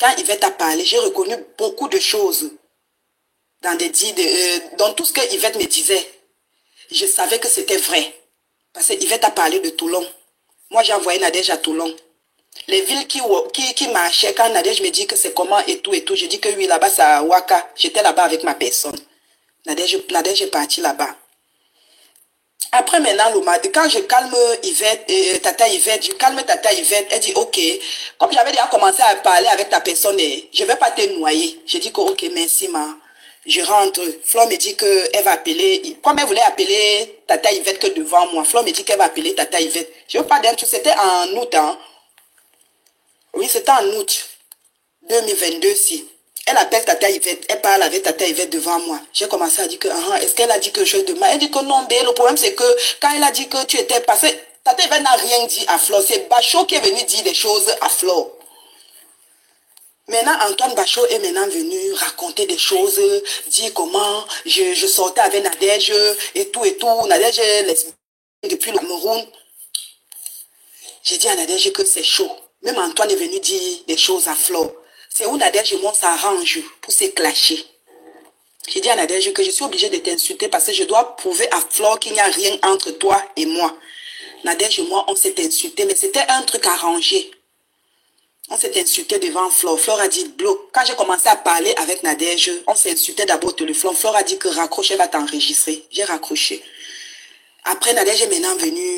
quand Yvette a parlé, j'ai reconnu beaucoup de choses dans, des, euh, dans tout ce que Yvette me disait. Je savais que c'était vrai. Parce que Yvette a parlé de Toulon. Moi, j'ai envoyé Nadège à Toulon. Les villes qui, qui, qui marchaient, quand Nadège me dit que c'est comment et tout et tout, je dis que oui, là-bas, c'est à Waka. J'étais là-bas avec ma personne. Nadège, Nadège est parti là-bas. Après maintenant, quand je calme Yvette, euh, Tata Yvette, je calme Tata Yvette, elle dit ok, comme j'avais déjà commencé à parler avec ta personne, je ne vais pas te noyer. Je dis que ok, merci ma. Je rentre, Flo me dit qu'elle va appeler, comme elle voulait appeler Tata Yvette que devant moi, Flo me dit qu'elle va appeler Tata Yvette. Je veux pas dire tout, c'était en août. Hein. Oui, c'était en août 2022 si. Elle appelle Tata Yvette, elle parle avec Tata Yvette devant moi. J'ai commencé à dire que, ah, est-ce qu'elle a dit quelque chose de mal? Elle dit que non, mais le problème c'est que quand elle a dit que tu étais passé, Tata Yvette n'a rien dit à Flo. C'est Bachot qui est venu dire des choses à Flo. Maintenant, Antoine Bachot est maintenant venu raconter des choses, dire comment je, sortais avec Nadège et tout et tout. Nadège est depuis le Cameroun. J'ai dit à Nadège que c'est chaud. Même Antoine est venu dire des choses à Flo. C'est où Nadège et moi s'arrange pour se clasher. J'ai dit à Nadège que je suis obligée de t'insulter parce que je dois prouver à Flore qu'il n'y a rien entre toi et moi. Nadège et moi, on s'est insulté, mais c'était un truc arrangé. On s'est insulté devant Flore. Flore a dit bloc. Quand j'ai commencé à parler avec Nadège, on s'est insulté d'abord au téléphone. Flore a dit que raccroche, elle va t'enregistrer. J'ai raccroché. Après, Nadège est maintenant venue